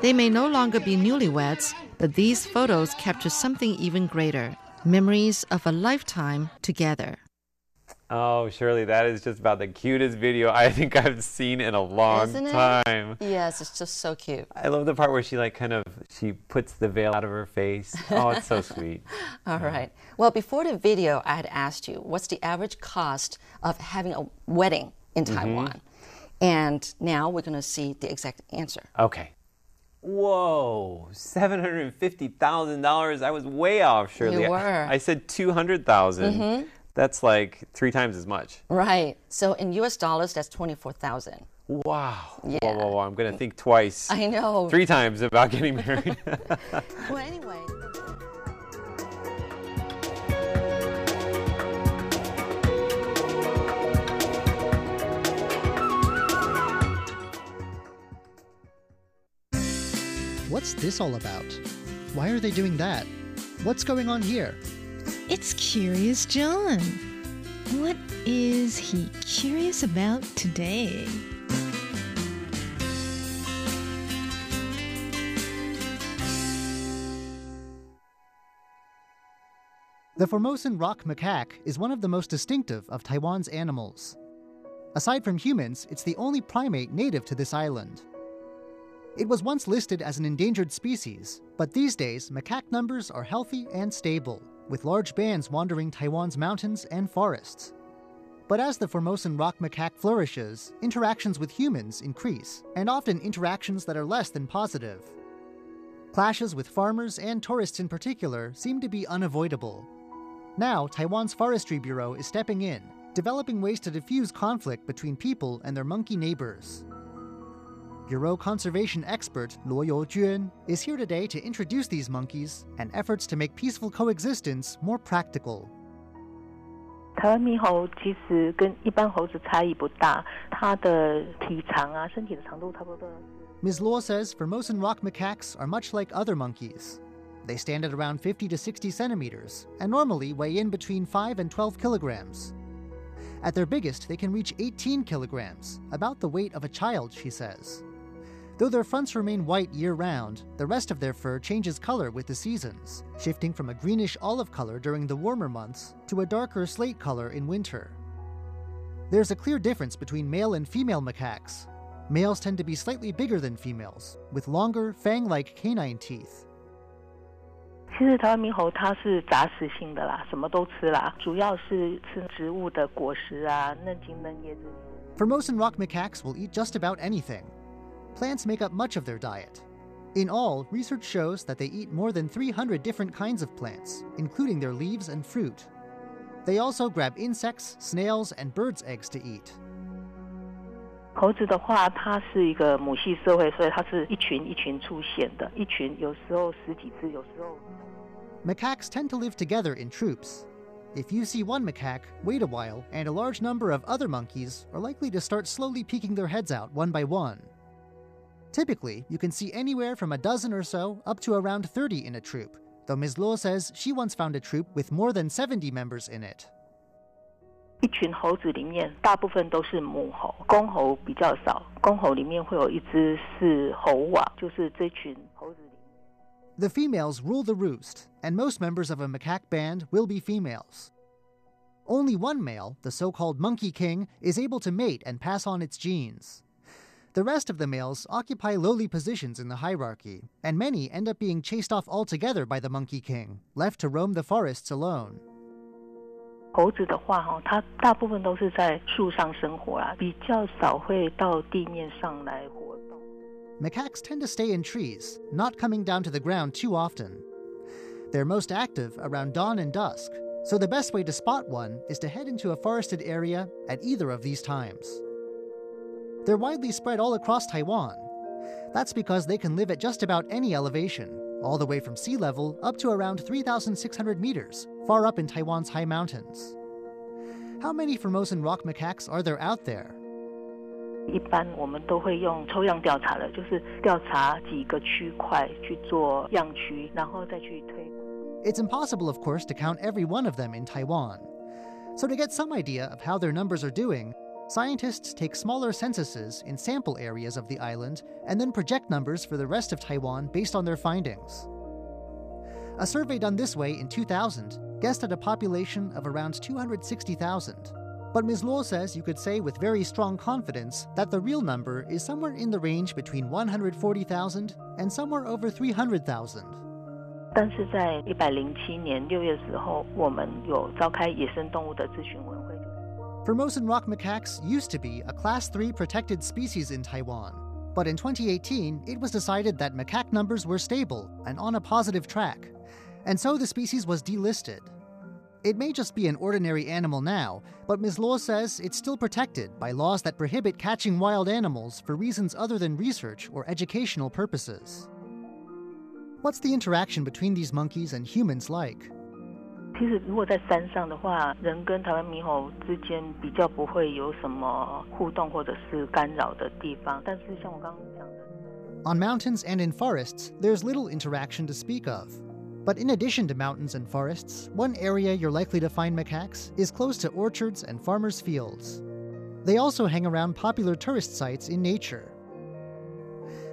They may no longer be newlyweds, but these photos capture something even greater memories of a lifetime together. Oh, Shirley, that is just about the cutest video I think I've seen in a long Isn't it? time. Yes, it's just so cute. I love the part where she like kind of she puts the veil out of her face. Oh, it's so sweet. All right. Well, before the video, I had asked you what's the average cost of having a wedding in Mm-hmm. Taiwan? And now we're going to see the exact answer. Okay. Whoa, seven hundred and fifty thousand dollars. I was way off, Shirley. You I- were. I said two mm-hmm. That's like three times as much. Right. So in US dollars, that's 24,000. Wow. Yeah. Whoa, whoa, whoa. I'm gonna think twice. I know. Three times about getting married. Well, anyway. What's this all about? Why are they doing that? What's going on here? It's Curious John. What is he curious about today? The Formosan rock macaque is one of the most distinctive of Taiwan's animals. Aside from humans, it's the only primate native to this island. It was once listed as an endangered species, but these days macaque numbers are healthy and stable, with large bands wandering Taiwan's mountains and forests. But as the Formosan rock macaque flourishes, interactions with humans increase, and often interactions that are less than positive. Clashes with farmers and tourists in particular seem to be unavoidable. Now, Taiwan's Forestry Bureau is stepping in, developing ways to diffuse conflict between people and their monkey neighbors. Euro conservation expert Luo Youjuan is here today to introduce these monkeys and efforts to make peaceful coexistence more practical. 台湾猕猴其实跟一般猴子差异不大，它的体长啊，身体的长度差不多。Ms. Luo says Formosan rock macaques are much like other monkeys. They stand at around 50 to 60 centimeters and normally weigh in between 5 and 12 kilograms. At their biggest, they can reach 18 kilograms, about the weight of a child, she says. Though their fronts remain white year round, the rest of their fur changes color with the seasons, shifting from a greenish olive color during the warmer months to a darker slate color in winter. There's a clear difference between male and female macaques. Males tend to be slightly bigger than females, with longer, fang like canine teeth. 其实台湾猕猴它是杂食性的啦，什么都吃啦，主要是吃植物的果实啊、嫩茎嫩叶这些。 Formosan rock macaques will eat just about anything. Plants make up much of their diet. In all, research shows that they eat more than 300 different kinds of plants, including their leaves and fruit. They also grab insects, snails, and birds' eggs to eat. 猴子的话，它是一个母系社会，所以它是一群一群出现的，一群有时候十几只，有时候 Macaques tend to live together in troops. If you see one macaque, wait a while, and a large number of other monkeys are likely to start slowly peeking their heads out one by one. Typically, you can see anywhere from a dozen or so up to around 30 in a troop. though Ms. Luo says she once found a troop with more than 70 members in it. The females rule the roost, and most members of a macaque band will be females. Only one male, the so called monkey king, is able to mate and pass on its genes. The rest of the males occupy lowly positions in the hierarchy, and many end up being chased off altogether by the Monkey King, left to roam the forests alone. 猴子的话，哈，它大部分都是在树上生活啦，比较少会到地面上来活动。 Macaques tend to stay in trees, not coming down to the ground too often. They're most active around dawn and dusk, so the best way to spot one is to head into a forested area at either of these times. They're widely spread all across Taiwan. That's because they can live at just about any elevation, all the way from sea level up to around 3,600 meters, far up in Taiwan's high mountains. How many Formosan rock macaques are there out there? 一般我们都会用抽样调查的，就是调查几个区块去做样区，然后再去推。 It's impossible, of course, to count every one of them in Taiwan. So, to get some idea of how their numbers are doing, scientists take smaller censuses in sample areas of the island and then project numbers for the rest of Taiwan based on their findings. A survey done this way in 2000 guessed at a population of around 260,000. But Ms. Luo says you could say with very strong confidence that the real number is somewhere in the range between 140,000 and somewhere over 300,000. 但是在一百零七年六月时候，我们有召开野生动物的咨询委 Formosan rock macaques used to be a Class 3 protected species in Taiwan, but in 2018 it was decided that macaque numbers were stable and on a positive track and so the species was delisted. It may just be an ordinary animal now, but Ms. Luo says it's still protected by laws that prohibit catching wild animals for reasons other than research or educational purposes. What's the interaction between these monkeys and humans like? 其实，如果在山上的话，人跟台湾猕猴之间比较不会有什么互动或者是干扰的地方。但是，像我刚刚讲的，On mountains and in forests, there's little interaction to speak of. But in addition to mountains and forests, one area you're likely to find macaques is close to orchards and farmers' fields. They also hang around popular tourist sites in nature.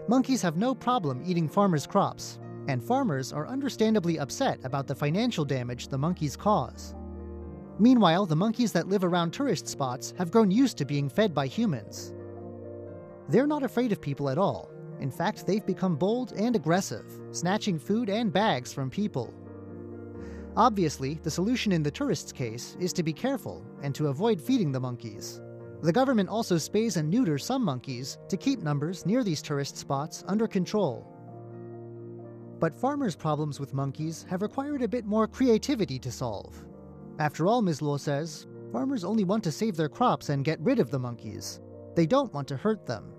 Monkeys have no problem eating farmers' crops, and farmers are understandably upset about the financial damage the monkeys cause. Meanwhile, the monkeys that live around tourist spots have grown used to being fed by humans. They're not afraid of people at all, in fact, they've become bold and aggressive, snatching food and bags from people. Obviously, the solution in the tourists' case is to be careful and to avoid feeding the monkeys. The government also spays and neuters some monkeys to keep numbers near these tourist spots under control. But farmers' problems with monkeys have required a bit more creativity to solve. After all, Ms. Luo says, farmers only want to save their crops and get rid of the monkeys. They don't want to hurt them.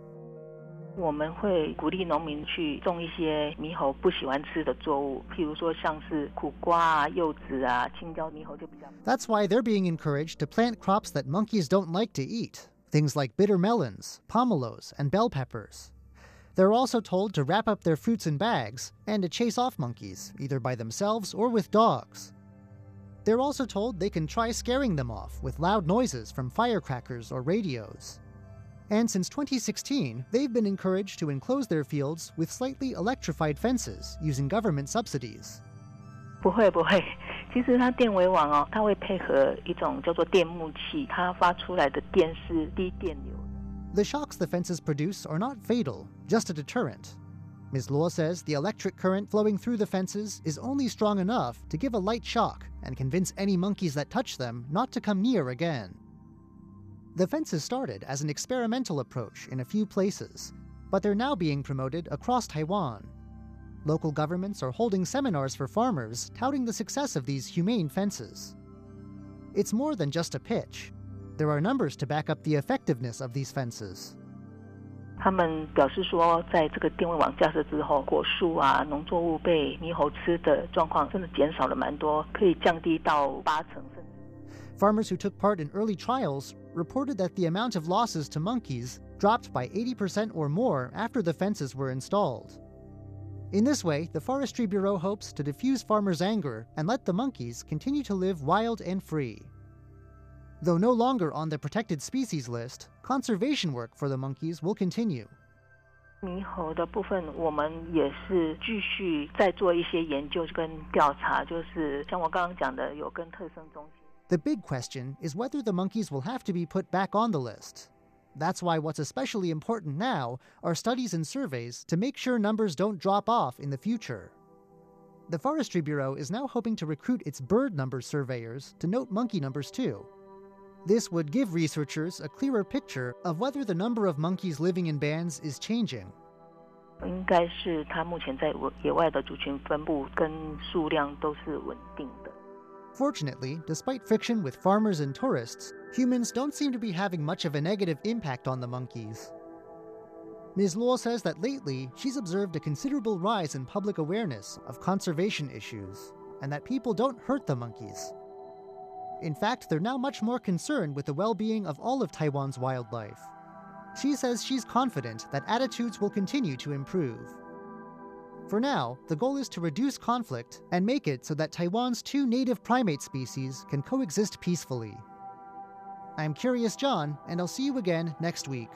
That's why they're being encouraged to plant crops that monkeys don't like to eat, things like bitter melons, pomelos, and bell peppers. They're also told to wrap up their fruits in bags and to chase off monkeys, either by themselves or with dogs. They're also told they can try scaring them off with loud noises from firecrackers or radios. And since 2016, they've been encouraged to enclose their fields with slightly electrified fences using government subsidies. 不会不会，其实它电围网哦，它会配合一种叫做电木器，它发出来的电是低电流。The shocks the fences produce are not fatal, just a deterrent. Ms. Luo says the electric current flowing through the fences is only strong enough to give a light shock and convince any monkeys that touch them not to come near again. The fences started as an experimental approach in a few places, but they're now being promoted across Taiwan. Local governments are holding seminars for farmers touting the success of these humane fences. It's more than just a pitch. There are numbers to back up the effectiveness of these fences. 他们表示说，在这个电位网架设之后，果树啊、农作物被猕猴吃的状况真的减少了蛮多，可以降低到八成甚至。Farmers who took part in early trials reported that the amount of losses to monkeys dropped by 80% or more after the fences were installed. In this way, the Forestry Bureau hopes to diffuse farmers' anger and let the monkeys continue to live wild and free. Though no longer on the protected species list, conservation work for the monkeys will continue. 猕猴的部分，我们也是继续在做一些研究跟调查，就是像我刚刚讲的，有跟特生中心。the big question is whether the monkeys will have to be put back on the list. That's why what's especially important now are studies and surveys to make sure numbers don't drop off in the future. The Forestry Bureau is now hoping to recruit its bird number surveyors to note monkey numbers too. This would give researchers a clearer picture of whether the number of monkeys living in bands is changing. Fortunately, despite friction with farmers and tourists, humans don't seem to be having much of a negative impact on the monkeys. Ms. Luo says that lately she's observed a considerable rise in public awareness of conservation issues and that people don't hurt the monkeys in fact, they're now much more concerned with the well being of all of Taiwan's wildlife. She says she's confident that attitudes will continue to improve. For now, the goal is to reduce conflict and make it so that Taiwan's two native primate species can coexist peacefully. I'm Curious John, and I'll see you again next week.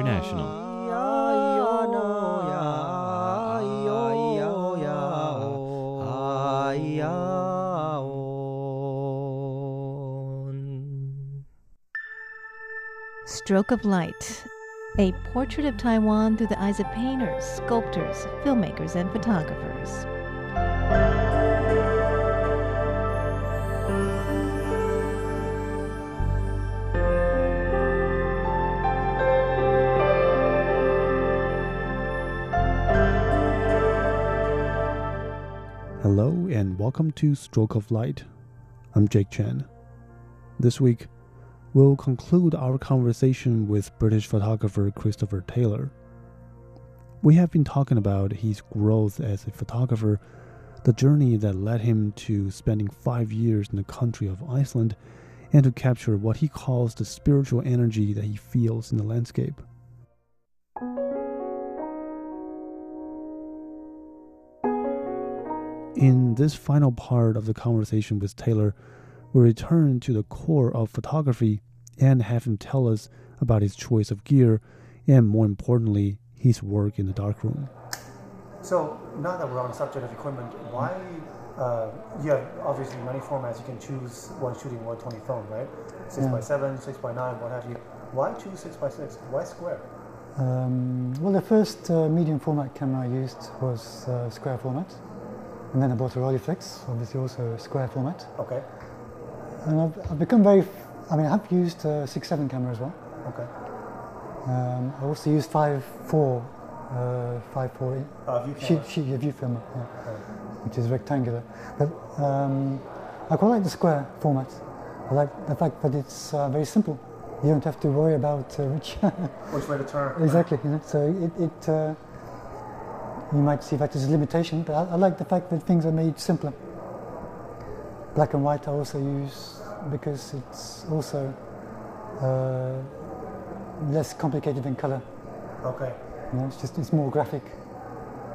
International. Stroke of Light, a portrait of Taiwan through the eyes of painters, sculptors, filmmakers, and photographers. Hello and welcome to Stroke of Light. I'm Jake Chen. This week, we'll conclude our conversation with British photographer Christopher Taylor. We have been talking about his growth as a photographer, the journey that led him to spending five years in the country of Iceland, and to capture what he calls the spiritual energy that he feels in the landscape. In this final part of the conversation with Taylor, we return to the core of photography and have him tell us about his choice of gear and, more importantly, his work in the darkroom. So, now that we're on the subject of equipment, why? Uh, you have obviously many formats you can choose when shooting 120 film, right? 6x7, 6x9, what have you. Why choose 6x6? Why square? Um, well, the first uh, medium format camera I used was uh, square format. And then I bought a Rolleiflex, obviously also a square format. Okay. And I've, I've become very, I mean, I have used a 6.7 camera as well. Okay. Um, I also use 5.4, uh, 5.4 Uh, view sheet, camera. sheet, yeah, view yeah, which is rectangular. But um, I quite like the square format. I like the fact that it's uh, very simple. You don't have to worry about uh, which. Which way to turn? exactly, you know, so it, it uh, you might see that as a limitation, but I, I like the fact that things are made simpler. Black and white I also use because it's also uh, less complicated than color. Okay. You know, it's just it's more graphic.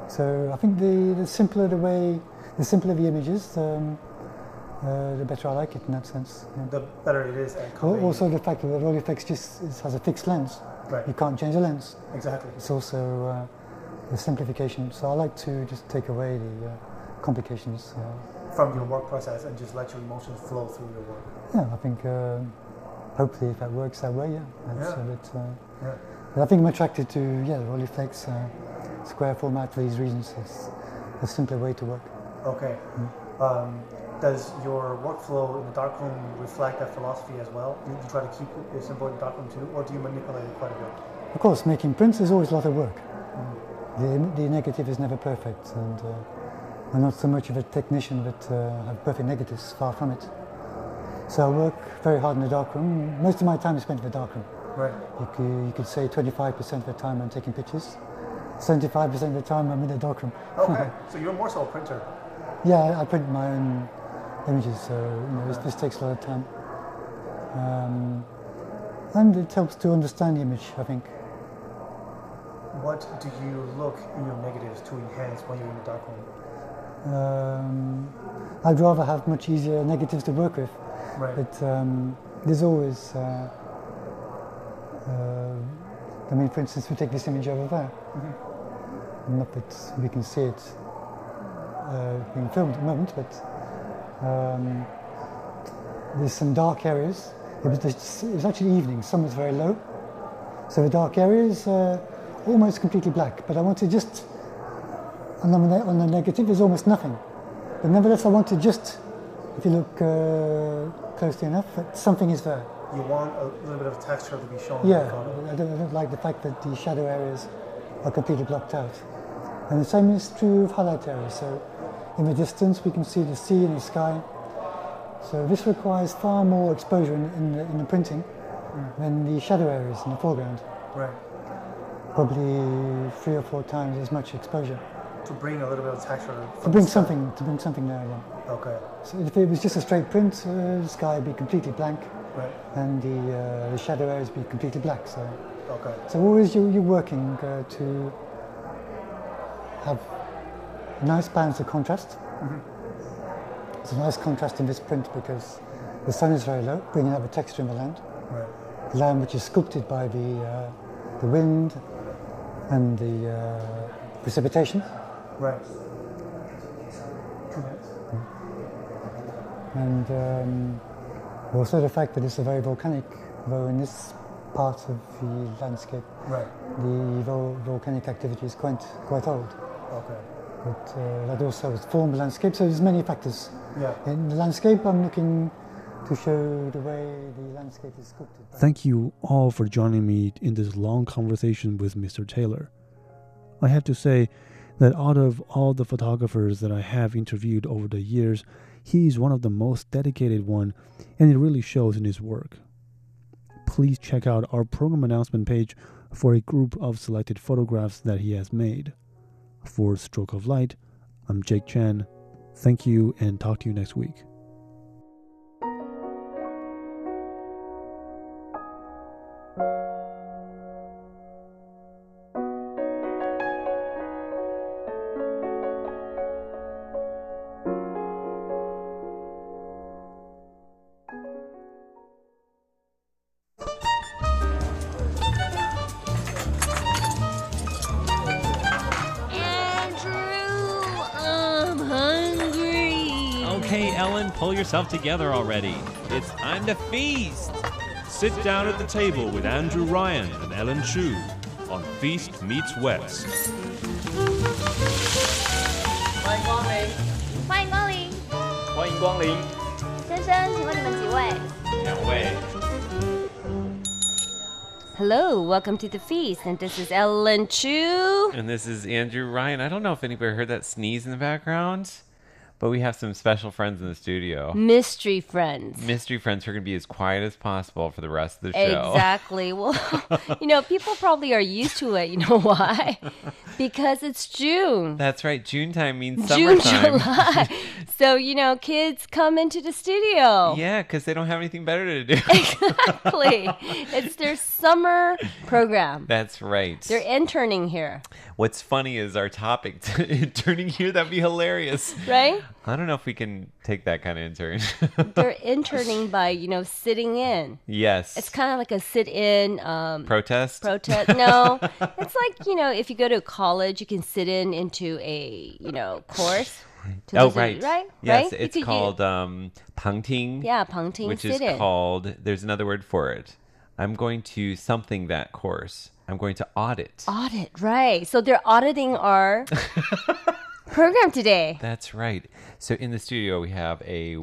So I think the, the simpler the way, the simpler the images, um, uh, the better I like it in that sense. yeah. The better it is Also the fact that the Rolleiflex just has a fixed lens. Right. You can't change the lens. Exactly. It's also uh, the simplification. So I like to just take away the uh, complications. Uh, From your work process and just let your emotions flow through your work. yeah, I think uh, hopefully if that works that way, yeah. That's Yeah. a bit, uh, Yeah. but I think I'm attracted to yeah, the Rolleiflex uh, square format for these reasons. It's a simpler way to work. Okay. Um, does your workflow in the darkroom reflect that philosophy as well? Do you try to keep it simple in the darkroom too, or do you manipulate it quite a bit? Of course, making prints is always a lot of work. The, the negative is never perfect, and uh, I'm not so much of a technician that uh, have perfect negatives, far from it. So I work very hard in the darkroom. Most of my time is spent in the darkroom. Right. You could, you could say 25% of the time I'm taking pictures, 75% of the time I'm in the darkroom. Okay. so you're more so a printer. Yeah, I, I print my own images, so you know, this, this takes a lot of time. Um, and it helps to understand the image, I think. What do you look in your negatives to enhance when you're in the darkroom? Um, I'd rather have much easier negatives to work with, Right. but um, there's always. Uh, uh, I mean, for instance, we take this image over there. Not that we can see it uh, being filmed at the moment, but um, there's some dark areas. It was, just, it was actually evening, sun was very low. So the dark areas uh, almost completely black, but I want to just on the, on the negative is almost nothing. But nevertheless, I want to just, if you look uh, closely enough, that something is there. You want a little bit of texture to be shown. Yeah. I don't, I don't like the fact that the shadow areas are completely blocked out. And the same is true of highlight areas. So in the distance, we can see the sea and the sky. So this requires far more exposure in, in, the, in the printing than the shadow areas in the foreground. Right. Probably three or four times as much exposure. To bring a little bit of texture. To bring something, to bring something there again. Okay. So if it was just a straight print, uh, the sky would be completely blank, Right. and the, uh, the shadow areas would be completely black. So, Okay. so always you, you're working uh, to have a nice balance of contrast. It's a nice contrast in this print because the sun is very low, bringing out the texture in the land. Right. The land which is sculpted by the, uh, the wind and the uh, precipitation. Right. and um, also the fact that it's a very volcanic, though in this part of the landscape, Right. the vol- volcanic activity is quite quite old. Okay. But uh, that also has formed the landscape. So there's many factors. Yeah. In the landscape, I'm looking to show the way the landscape is sculpted. Thank you all for joining me in this long conversation with Mr. Taylor. I have to say that out of all the photographers that I have interviewed over the years, he is one of the most dedicated one and it really shows in his work. Please check out our program announcement page for a group of selected photographs that he has made. For Stroke of Light, I'm Jake Chen. Thank you and talk to you next week. Okay, Ellen, pull yourself together already. It's time to feast. Sit down at the table with Andrew Ryan and Ellen Chu on Feast Meets West. 欢迎光临，欢迎光临，欢迎光临，先生，请问你们几位？两位。 Hello, welcome to the feast, and this is Ellen Chu. And this is Andrew Ryan. I don't know if anybody heard that sneeze in the background, but we have some special friends in the studio. Mystery friends. Mystery friends who are going to be as quiet as possible for the rest of the show. Exactly. Well, you know, people probably are used to it. You know why? Because it's June. That's right. June time means summer June, summertime. July. so, you know, kids come into the studio. Yeah, because they don't have anything better to do. Exactly. it's their summer program. That's right. They're interning here, What's funny is our topic interning here. That'd be hilarious. right? I don't know if we can take that kind of intern. They're interning by, you know, sitting in. yes. It's kind of like a sit in um, Protest? protest. No, it's like, you know, if you go to college, you can sit in into a, you know, course. Oh, right. Right? Yes, right? It's called um, pangting. Yeah, pangting, Which is sit-in. called, there's another word for it. I'm going to something that course. I'm going to audit. Audit, right. So they're auditing our program today. That's right. So in the studio, we have a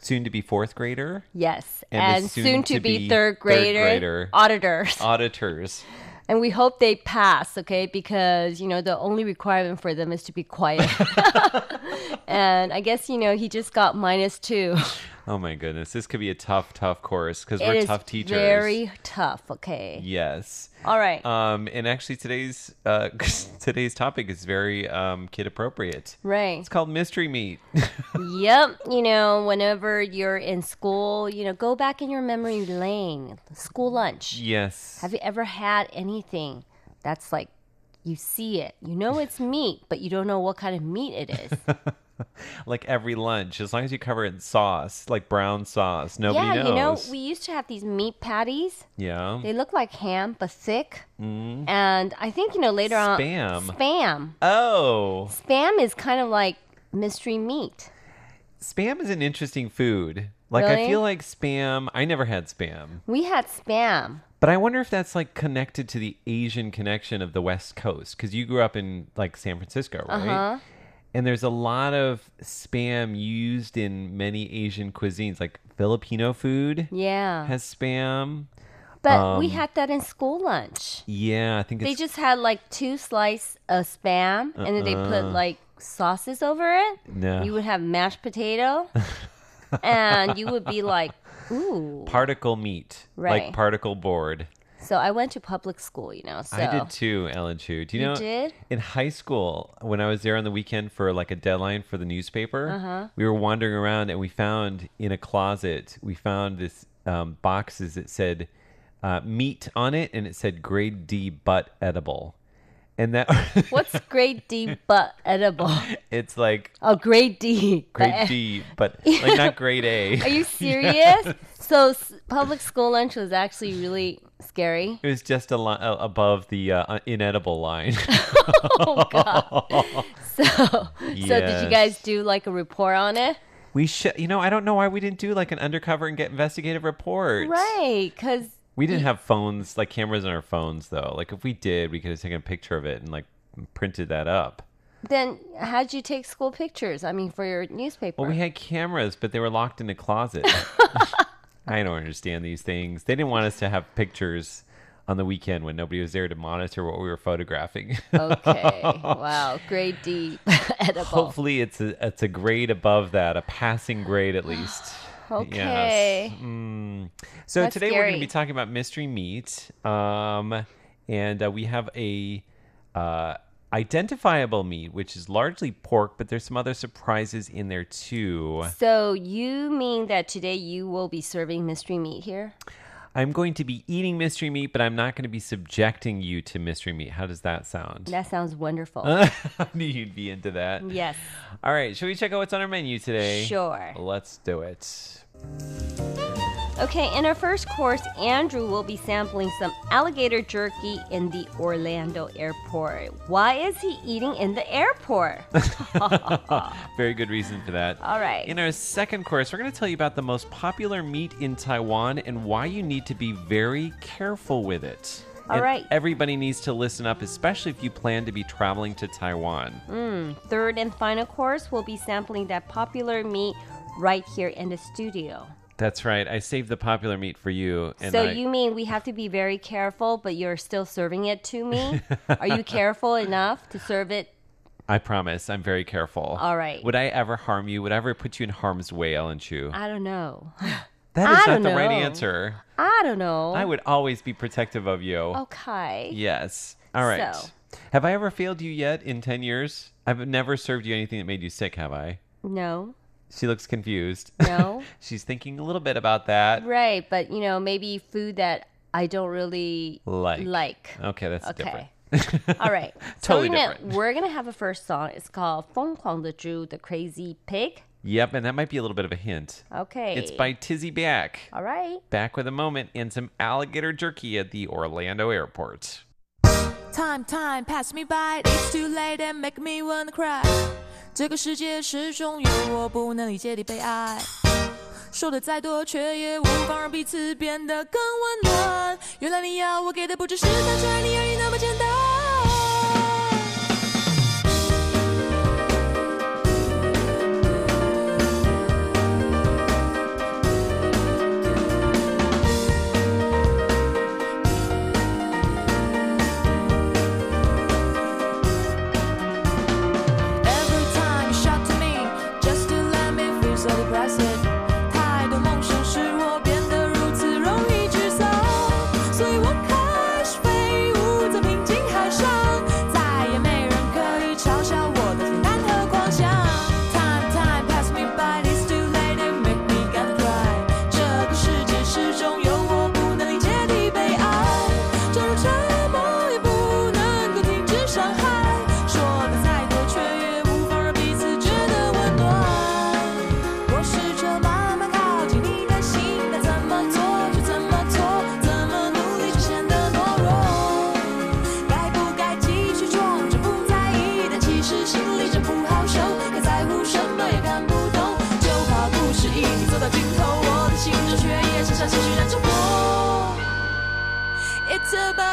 soon to be fourth grader. Yes. And And, the soon, to be soon-to-be third grader, third grader. auditors. Auditors. And we hope they pass, okay? Because, you know, the only requirement for them is to be quiet. and I guess, you know, he just got minus two. Oh my goodness. This could be a tough, tough course because we're tough teachers. Very tough, okay? Yes. All right. Um, and actually, today's uh, today's topic is very um, kid appropriate. Right. It's called mystery meat. yep. You know, whenever you're in school, you know, go back in your memory lane. School lunch. yes. Have you ever had anything that's like you see it, you know it's meat, but you don't know what kind of meat it is? like every lunch, as long as you cover it in sauce, like brown sauce, nobody yeah, knows. you know, we used to have these meat patties. yeah. They look like ham, but thick. Mm. And I think, you know, later on. Spam. Spam. Oh, Spam is kind of like mystery meat. spam is an interesting food. Like I feel like spam. I never had spam, We had spam. but I wonder if that's like connected to the Asian connection of the West Coast because you grew up in like San Francisco, right? Uh-huh. And there's a lot of spam used in many Asian cuisines, like Filipino food Yeah. has spam. But we Um, had that in school lunch. Yeah, I think They just had like two slices of spam and then they put Uh-uh. like sauces over it. No. You would have mashed potato and you would be like, ooh. particle meat, Right. like particle board. So I went to public school, you know. So I did too, Ellen Chu. Do you, You know? did? In high school, when I was there on the weekend for like a deadline for the newspaper, Uh-huh. we were wandering around and we found in a closet, we found this um, boxes that said uh, meat on it, and it said grade D butt edible, and that What's grade D but edible? it's like Oh, grade D. grade but- D, but like not grade A. Are you serious? so s- public school lunch was actually really scary. It was just a li- uh, above the uh, inedible line. oh god. So, so did you Yes. guys do like a report on it? We should, you know, I don't know why we didn't do like an undercover and get investigative report. Right, because We didn't have phones, like cameras on our phones, though. Like if we did, we could have taken a picture of it and like printed that up. then how'd you take school pictures? I mean, for your newspaper. Well, we had cameras, but they were locked in a closet. I don't understand these things. They didn't want us to have pictures on the weekend when nobody was there to monitor what we were photographing. okay. Wow. Grade D edible. Hopefully, it's a it's a grade above that, a passing grade at least. Okay. Yes. Mm. So That's today we're going to be talking about mystery meat, um, and uh, we have a uh, identifiable meat, which is largely pork, but there's some other surprises in there too. So you mean that today you will be serving mystery meat here? I'm going to be eating mystery meat, but I'm not going to be subjecting you to mystery meat. How does that sound? That sounds wonderful. I knew you'd be into that. Yes. All right, shall we check out what's on our menu today? Sure. Let's do it. Okay, in our first course, Andrew will be sampling some alligator jerky in the Orlando airport. Why is he eating in the airport? Very good reason for that. All right. In our second course, we're going to tell you about the most popular meat in Taiwan and why you need to be very careful with it. All and right. Everybody needs to listen up, especially if you plan to be traveling to Taiwan. Mm, third and final course, we'll be sampling that popular meat right here in the studio. That's right. I saved the popular meat for you. And so I, you mean we have to be very careful, but you're still serving it to me? Are you careful enough to serve it? I promise. I'm very careful. All right. Would I ever harm you? Would I ever put you in harm's way, Ellen Chu? I don't know. That is not the right answer. I don't know. I would always be protective of you. Okay. Yes. All right. So- Have I ever failed you yet in 10 years? I've never served you anything that made you sick, have I? No. She looks confused. No. She's thinking a little bit about that. Right, but you know, maybe food that I don't really like. Like. Okay, that's okay. different. All right. totally so we're gonna, different. We're going to have a first song. It's called 疯狂的猪, The Crazy Pig. Yep, and that might be a little bit of a hint. Okay. It's by Tizzy Bac. All right. Back with a moment and some alligator jerky at the Orlando airport. Time, time, pass me by. It's too late and make me wanna cry. 这个世界始终有我不能理解的悲哀。说的再多，却也无法让彼此变得更温暖。原来你要我给的不只是单纯爱你而已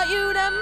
you and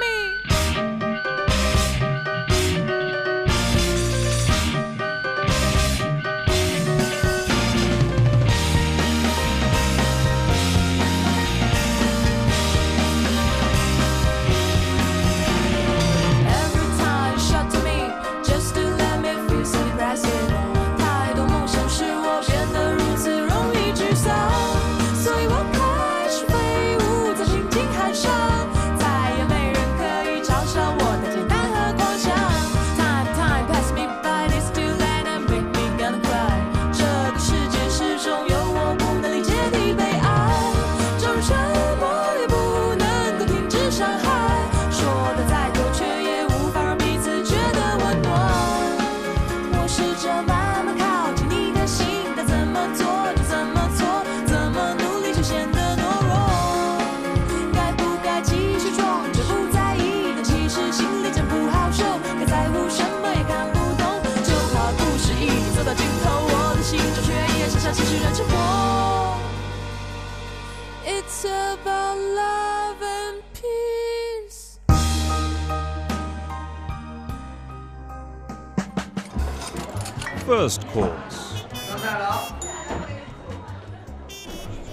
First course.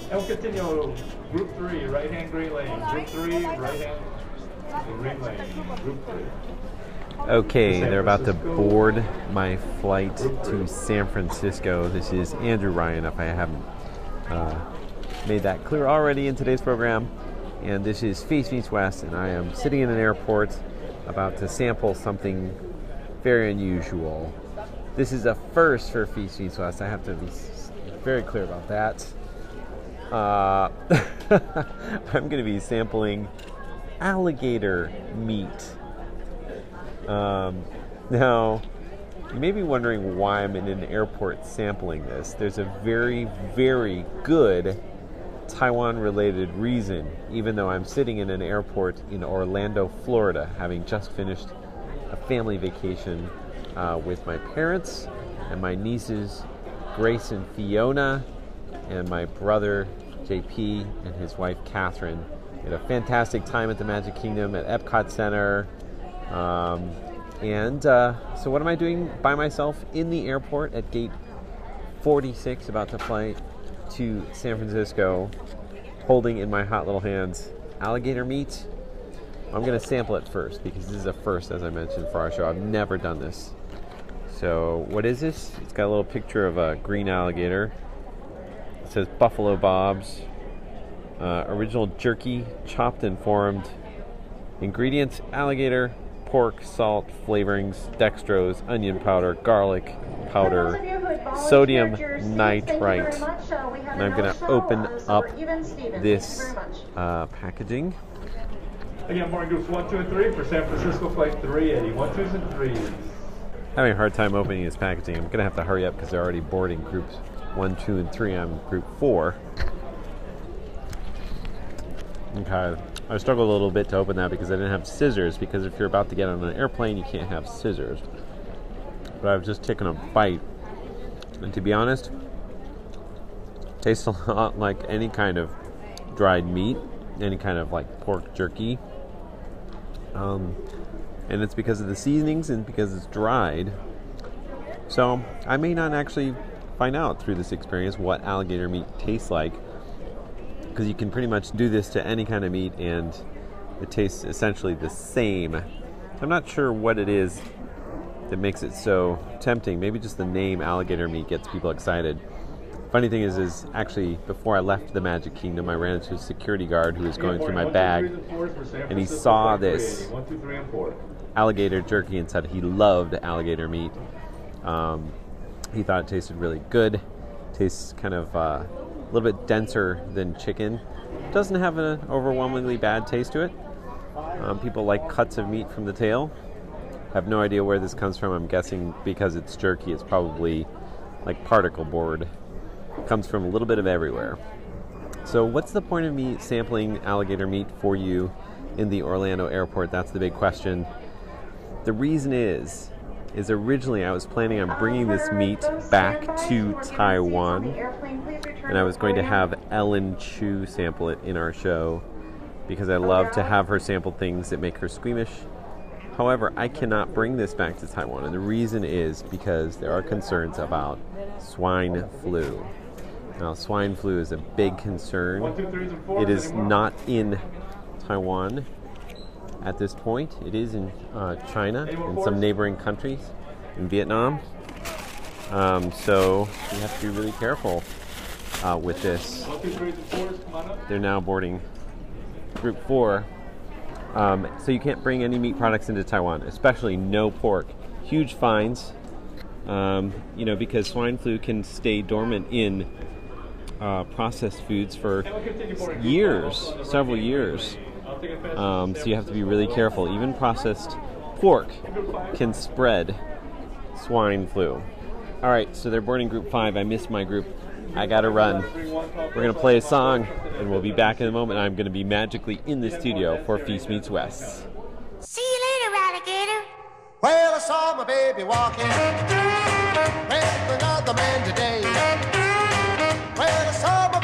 And we'll. Group three, right hand green lane. Group three, right hand green lane. Group three. Okay, they're about to board my flight to San Francisco. This is Andrew Ryan, if I haven't uh, made that clear already in today's program. And this is Feast Meets West, and I am sitting in an airport about to sample something very unusual. This is a first for Feast Meets West. I have to be very clear about that. Uh, I'm going to be sampling alligator meat. Um, now, you may be wondering why I'm in an airport sampling this. There's a very, very good Taiwan related reason, even though I'm sitting in an airport in Orlando, Florida, having just finished a family vacation uh, with my parents and my nieces, Grace and Fiona, and my brother, JP, and his wife, Catherine. We had a fantastic time at the Magic Kingdom at Epcot Center. Um, and uh, so, what am I doing by myself in the airport at gate 46, about to fly to San Francisco, holding in my hot little hands alligator meat? I'm going to sample it first because this is a first, as I mentioned, for our show. I've never done this. So, what is this? It's got a little picture of a green alligator. It says Buffalo Bob's. Uh, original jerky, chopped and formed. Ingredients alligator, pork, salt, flavorings, dextrose, onion powder, garlic powder, sodium nitrite. And I'm going to open up this uh, packaging. Again, morning groups one, two, and three for San Francisco flight 380. One, twos, and threes. Having a hard time opening this packaging. I'm going to have to hurry up because they're already boarding groups one, two, and three. I'm group four. Okay. I struggled a little bit to open that because I didn't have scissors. Because if you're about to get on an airplane, you can't have scissors. But I've just taken a bite, and to be honest, tastes a lot like any kind of dried meat, any kind of like pork jerky. Um, and it's because of the seasonings and because it's dried. So I may not actually find out through this experience what alligator meat tastes like because you can pretty much do this to any kind of meat and it tastes essentially the same. I'm not sure what it is that makes it so tempting. Maybe just the name alligator meat gets people excited. Funny thing is, is actually before I left the Magic Kingdom, I ran into a security guard who was going through my bag, and he saw this Alligator jerky and said he loved alligator meat. Um, he thought it tasted really good. Tastes kind of uh, a little bit denser than chicken. Doesn't have an overwhelmingly bad taste to it. Um, people like cuts of meat from the tail. Have no idea where this comes from. I'm guessing because it's jerky, it's probably like particle board. Comes from a little bit of everywhere. So, what's the point of me sampling alligator meat for you in the Orlando airport? That's the big question. The reason is, is originally I was planning on bringing this meat back to Taiwan, and I was going to have Ellen Chu sample it in our show. because I love to have her sample things that make her squeamish. However, I cannot bring this back to Taiwan, and the reason is because there are concerns about swine flu. Now, swine flu is a big concern. It is not in Taiwan at this point. It is in uh, China and some neighboring countries, in Vietnam. Um, so we have to be really careful uh, with this. They're now boarding group four. Um, so you can't bring any meat products into Taiwan, especially no pork. Huge fines, um, you know, because swine flu can stay dormant in uh, processed foods for years, several years. Um, so you have to be really careful. Even processed pork can spread swine flu. All right, so they're boarding group five. I missed my group. I gotta run. We're gonna play a song, and we'll be back in a moment. I'm gonna be magically in the studio for Feast Meets West. See you later, alligator. Well, I saw my baby walking with another man today. Well, I saw my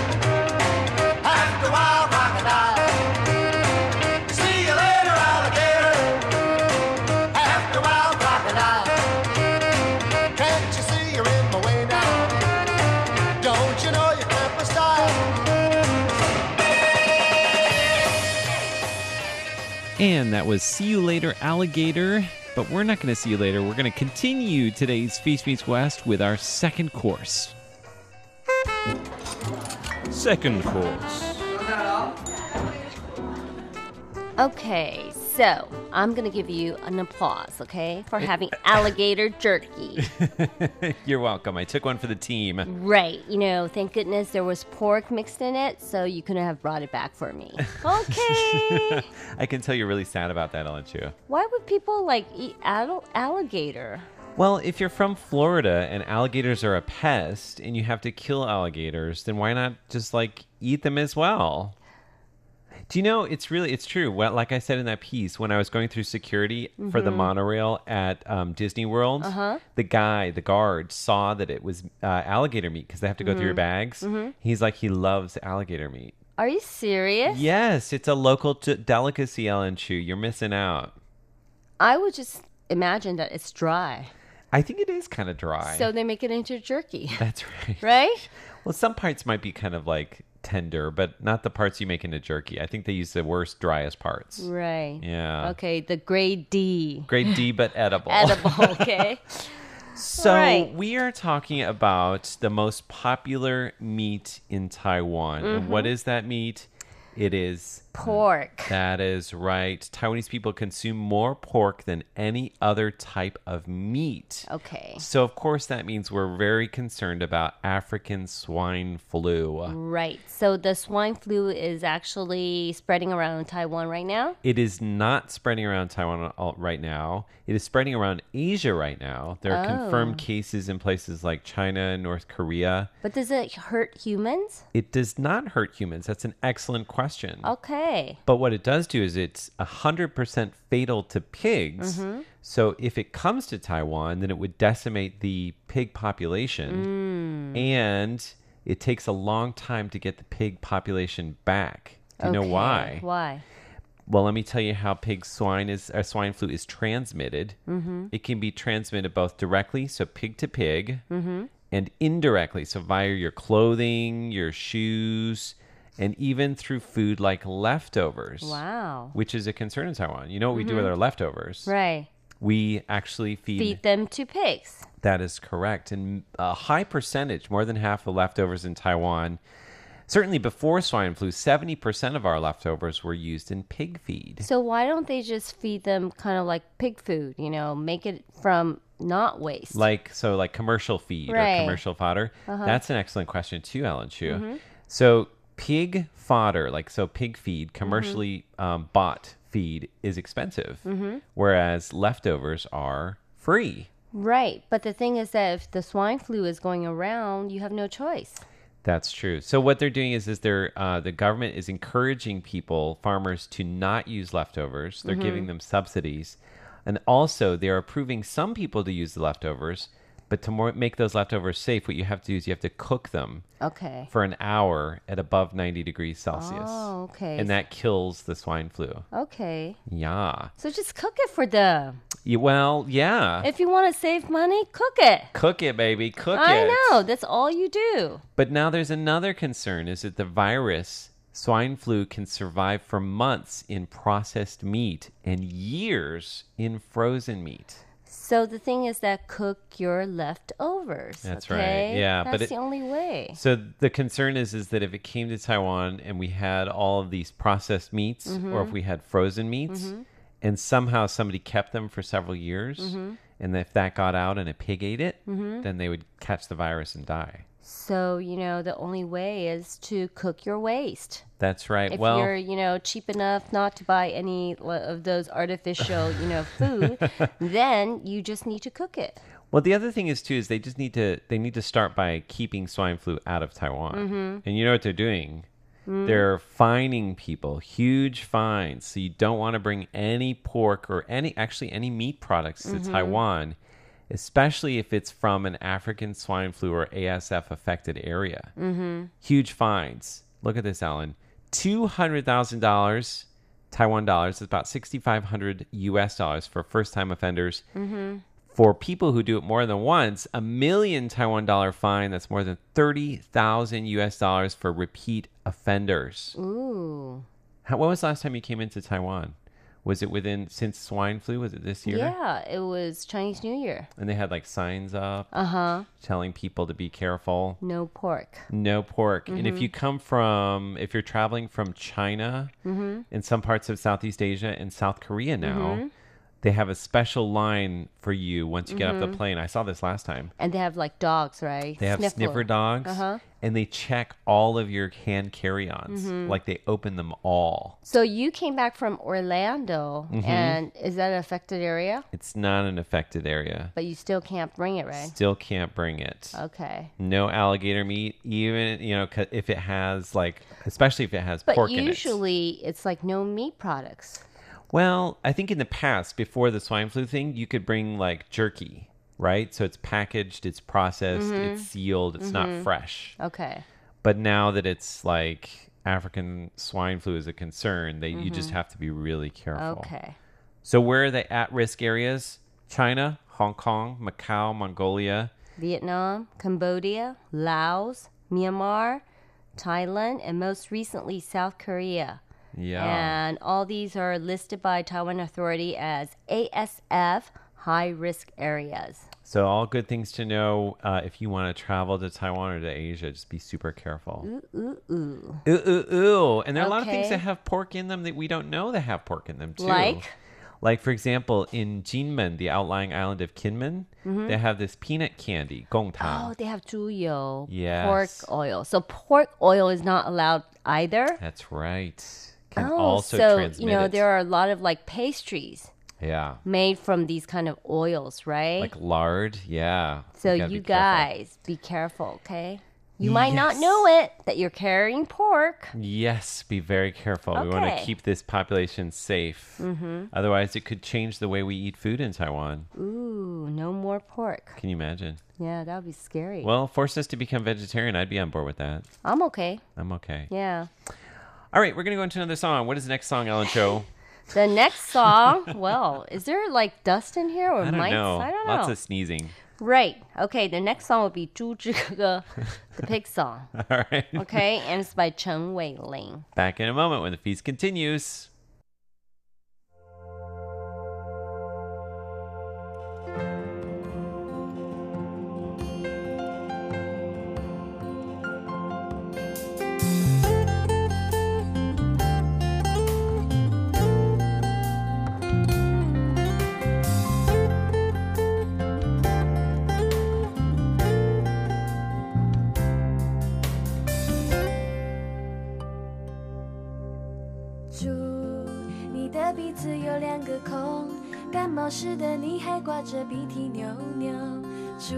And that was See You Later, Alligator. But we're not going to see you later. We're going to continue today's Feast Meets West with our second course. Second course. Okay, so I'm gonna give you an applause, okay, for eh. having alligator jerky. You're welcome. I took one for the team. right, you know, thank goodness there was pork mixed in it, so you couldn't have brought it back for me. Okay. I can tell you're really sad about that, Ellen Chu. Why would people like eat al- alligator? Well, if you're from Florida and alligators are a pest and you have to kill alligators, then why not just like eat them as well? Do you know it's really it's true. Well, like I said in that piece, when I was going through security for the Mhm. monorail at um, Disney World, Uh-huh. the guy, the guard, saw that it was uh, alligator meat because they have to go through your Mhm. bags. Mhm. He's like, he loves alligator meat. Are you serious? Yes, it's a local t- delicacy, Ellen Chu. You're missing out. I would just imagine that it's dry. I think it is kind of dry. So they make it into jerky. That's right. Right? Well, some parts might be kind of like tender, but not the parts you make into jerky. I think they use the worst, driest parts. Right. Yeah. Okay, the grade D. Grade D, but edible. Edible, okay. So Right. we are talking about the most popular meat in Taiwan. And what is that meat? It is Pork. That is right. Taiwanese people consume more pork than any other type of meat. Okay. So of course that means we're very concerned about African swine flu. Right. So the swine flu is actually spreading around Taiwan right now? It is not spreading around Taiwan right now. It is spreading around Asia right now. There are Oh. confirmed cases in places like China and North Korea. But does it hurt humans? It does not hurt humans. That's an excellent question. Okay. But what it does do is it's 100% fatal to pigs. Mhm. So if it comes to Taiwan, then it would decimate the pig population. Mm. And it takes a long time to get the pig population back. Do you know why? Why? Well, let me tell you how pig swine is uh, swine flu is transmitted. Mhm. It can be transmitted both directly, so pig to pig, Mhm. and indirectly, so via your clothing, your shoes, and even through food like leftovers. Wow. Which is a concern in Taiwan. You know what we do with Mhm. our leftovers? Right. We actually feed, Feed them to pigs. That is correct. And a high percentage, more than half the leftovers in Taiwan, certainly before swine flu, 70% of our leftovers were used in pig feed. So why don't they just feed them kind of like pig food? You know, make it from not waste. Like, so like commercial feed Right. or commercial fodder? Uh-huh. That's an excellent question too, Ellen Chu. Mhm. So pig fodder, like so pig feed, Mm-hmm. commercially um, bought feed is expensive, Mhm. whereas leftovers are free. Right, but the thing is that if the swine flu is going around, you have no choice. That's true. So what they're doing is, is they're uh, the government is encouraging people, farmers, to not use leftovers. They're Mhm. giving them subsidies, and also they are approving some people to use the leftovers. But to more, make those leftovers safe, what you have to do is you have to cook them Okay. for an hour at above 90 degrees Celsius. Oh, okay. And that kills the swine flu. Okay. Yeah. So just cook it for them. Yeah, well, yeah. If you want to save money, cook it. Cook it, baby. Cook I it. I know. That's all you do. But now there's another concern is that the virus, swine flu, can survive for months in processed meat and years in frozen meat. So the thing is that cook your leftovers. That's okay? right. Yeah, That's but it- the only way. So the concern is is that if it came to Taiwan and we had all of these processed meats or if Mhm. we had frozen meats Mhm. and somehow somebody kept them for several years Mhm. and if that got out and a pig ate it, Mhm. then they would catch the virus and die. So you know the only way is to cook your waste. That's right. Well if well, you're, you know, cheap enough not to buy any of those artificial, you know, food, then you just need to cook it. Well, the other thing is too is they just need to they need to start by keeping swine flu out of Taiwan. Mhm. And you know what they're doing? Mm. They're fining people, huge fines. So you don't want to bring any pork or any actually any meat products to Mhm. Taiwan, especially if it's from an African swine flu or ASF affected area. Mhm. Huge fines. Look at this, Alan. Two hundred thousand dollars Taiwan dollars is about sixty five hundred US dollars for first time offenders Mhm. for people who do it more than once, a million Taiwan dollar fine. That's more than 30,000 US dollars for repeat offenders. Ooh. How, when was the last time you came into Taiwan? Was it within, since swine flu? Was it this year? Yeah, it was Chinese New Year. And they had like signs up Uh huh. telling people to be careful. No pork. No pork. And if Mhm. you come from, if you're traveling from China Mhm. in some parts of Southeast Asia and South Korea now, Mhm. They have a special line for you once you get off the Mhm. plane. I saw this last time. And they have like dogs, right? They have sniffer dogs, Uh huh. and they check all of your hand carry-ons. Mhm. Like they open them all. So you came back from Orlando, Mhm. and is that an affected area? It's not an affected area. But you still can't bring it, right? Still can't bring it. Okay. No alligator meat, even you know, if it has like, especially if it has But pork in it. usually it's like no meat products. Well, I think in the past, before the swine flu thing, you could bring like jerky, right? So it's packaged, it's processed, Mhm. it's sealed, it's not Mhm. fresh. Okay. But now that it's like African swine flu is a concern, they you just Mhm. have to be really careful. Okay. So where are the at-risk areas? China, Hong Kong, Macau, Mongolia. Vietnam, Cambodia, Laos, Myanmar, Thailand, and most recently South Korea. Yeah. And all these are listed by Taiwan Authority as ASF high risk areas. So all good things to know uh, if you want to travel to Taiwan or to Asia. Just be super careful. Ooh, ooh, ooh. Ooh, ooh, ooh. And there are a lot of things that have pork in them that we don't know that have pork in them too. Like? Like, for example, in Jinmen, the outlying island of Kinmen, Mhm. they have this peanut candy, gongtang. Oh, they have 猪油, Yes. pork oil. So pork oil is not allowed either. That's right. Can oh, also so transmit you know it. there are a lot of like pastries Yeah. made from these kind of oils, right? Like lard. Yeah. so gotta you be guys be careful, okay? You might not know it that you're carrying pork. Yes, be very careful. We want to keep this population safe. Mhm. Otherwise, it could change the way we eat food in Taiwan. Ooh, no more pork. Can you imagine? Yeah, that would be scary. Well, force us to become vegetarian. I'd be on board with that. I'm okay. I'm okay. Yeah. All right, we're gonna go into another song. What is the next song, Ellen Chu? the next song. Well, is there like dust in here or I don't mites? know. I don't know. Lots of sneezing. Right. Okay. The next song will be "Zhu Zhige," the pig song. All right. Okay, and it's by Chen Wei Ling. Back in a moment when the feast continues. 有两个孔，感冒时的你还挂着鼻涕牛牛。祝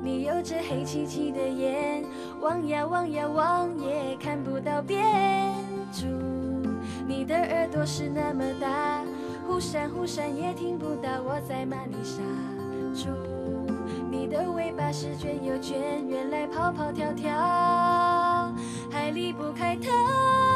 你有着黑漆漆的眼，望呀望呀望也看不到边。祝你的耳朵是那么大，忽闪忽闪也听不到我在骂你傻。祝你的尾巴是卷又卷，原来跑跑跳跳还离不开它。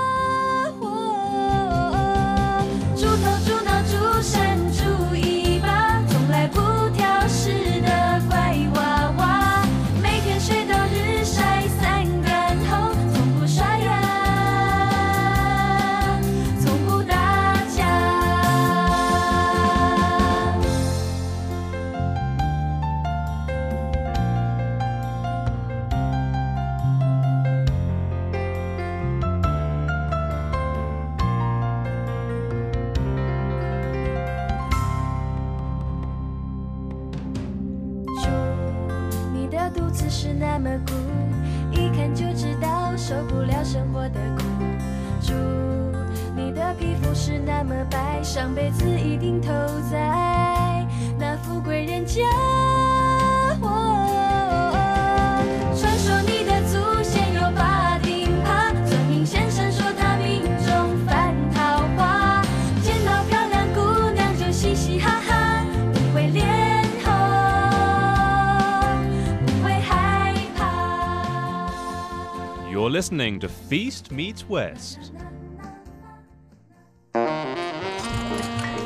Listening to Feast Meets West.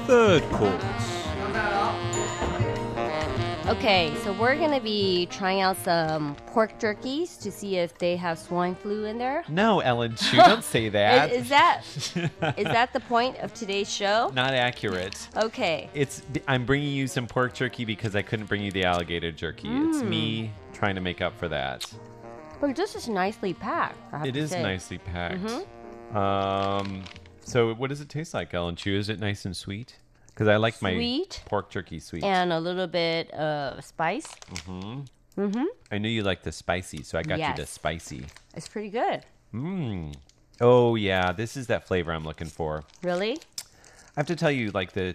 Third course. Okay, so we're gonna be trying out some pork jerkies to see if they have swine flu in there. No, Ellen, Chu, don't say that. Is, is that is that the point of today's show? not accurate? Okay. It's I'm bringing you some pork jerky because I couldn't bring you the alligator jerky. It's Mm. me trying to make up for that. But this is nicely packed. It is say. nicely packed. Mhm. Um, so what does it taste like, Ellen Chu? Is it nice and sweet? Because I like my Sweet. pork jerky sweet. And a little bit of spice. hmm Mm-hmm. I knew you liked the spicy, so I got you the Yes. spicy. It's pretty good. Mmm. Oh yeah, this is that flavor I'm looking for. Really? I have to tell you, like the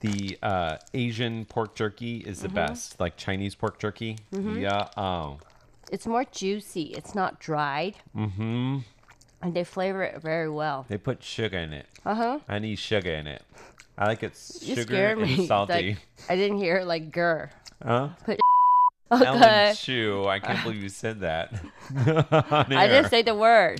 the uh, Asian pork jerky is the Mhm. best. Like Chinese pork jerky. Mhm. Yeah. Oh. It's more juicy. It's not dried. Mm-hmm. And they flavor it very well. They put sugar in it. Uh-huh. I need sugar in it. I like it You sugar scared and salty. Like, I didn't hear it like grr. Huh? Put Ellen okay. Chu, I can't believe you said that. I didn't say the word.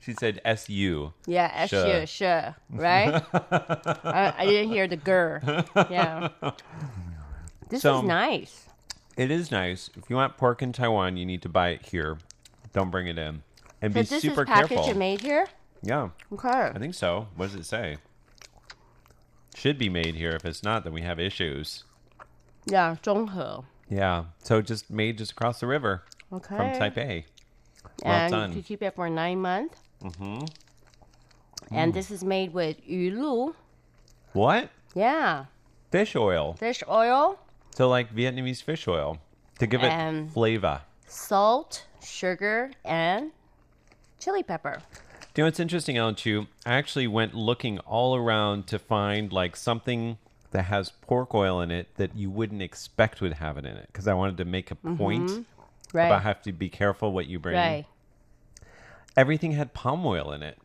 she said S U. Yeah, S sure, right? I, I didn't hear the grr. Yeah. This So- is nice. It is nice. If you want pork in Taiwan, you need to buy it here. Don't bring it in. And be this super is packaged careful. and made here? Yeah. Okay. I think so. What does it say? Should be made here. If it's not, then we have issues. Yeah, 中和. Yeah. So just made just across the river Okay. from. Taipei. Well and done. you keep it for nine months. Mm-hmm. And this is made with yu lu. What? Yeah. Fish oil. Fish oil, So like Vietnamese fish oil to give it And- flavor. salt, sugar, and chili pepper. Do you know what's interesting, Ellen Chu? I actually went looking all around to find like something that has pork oil in it that you wouldn't expect would have it in it because I wanted to make a point Mhm. Right. about have to be careful what you bring. Right. Everything had palm oil in it.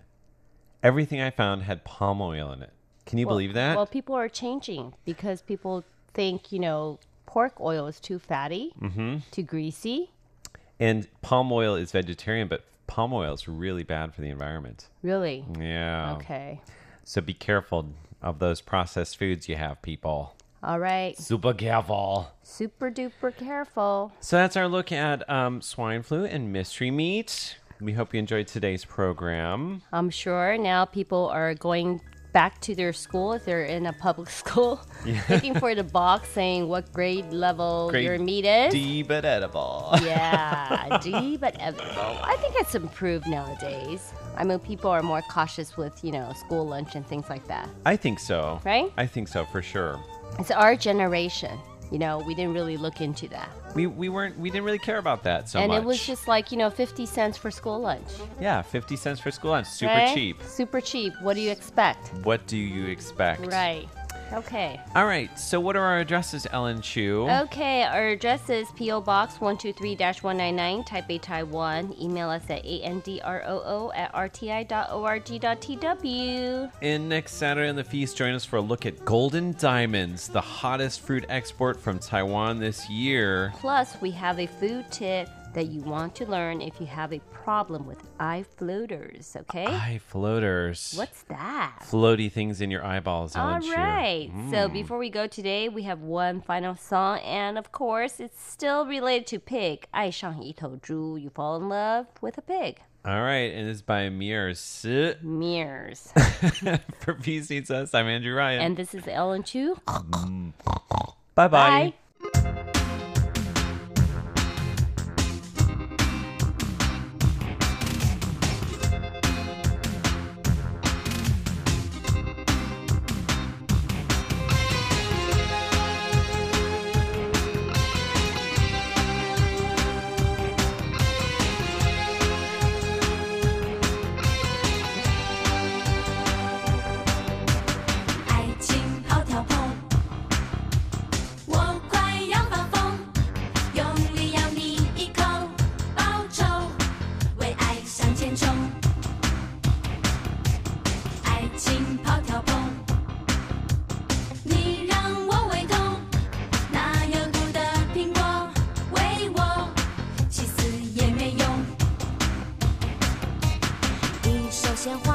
Everything I found had palm oil in it. Can you believe that? Well, people are changing because people think, you know, pork oil is too fatty, Mhm. too greasy. and palm oil is vegetarian, but palm oil is really bad for the environment. Really? Yeah. Okay. So be careful of those processed foods you have, people. All right. Super careful. Super duper careful. So that's our look at um, swine flu and mystery meat. We hope you enjoyed today's program. I'm sure now people are going back to their school if they're in a public school, Yeah. looking for the box saying what grade level Grade your meat is. D but edible. yeah, D, but edible. I think it's improved nowadays. I mean, people are more cautious with, you know, school lunch and things like that. I think so. Right? I think so for sure. It's our generation. You know, we didn't really look into that. We, we weren't we didn't really care about that so and much. it was just like, you know, 50 cents for school lunch. yeah, fifty cents for school lunch, super right? cheap. Super cheap. What do you expect? What do you expect? Right. Okay. All right. So what are our addresses, Ellen Chu? Okay, our address is P.O. Box 123-199, Taipei, Taiwan. Email us at androo at rti.org.tw. In next Saturday on the feast, join us for a look at Golden Diamonds, the hottest fruit export from Taiwan this year. Plus, we have a food tip that you want to learn if you have a problem with eye floaters, okay? Eye floaters. What's that? Floaty things in your eyeballs. All right. Mm. So before we go today, we have one final song, and of course, it's still related to pig. 爱上一头猪, you fall in love with a pig. All right, and it's by Mears. Mirrors. For Feast Meets West, I'm Andrew Ryan. And this is Ellen Chu. Mm. Bye-bye. Bye. Bye.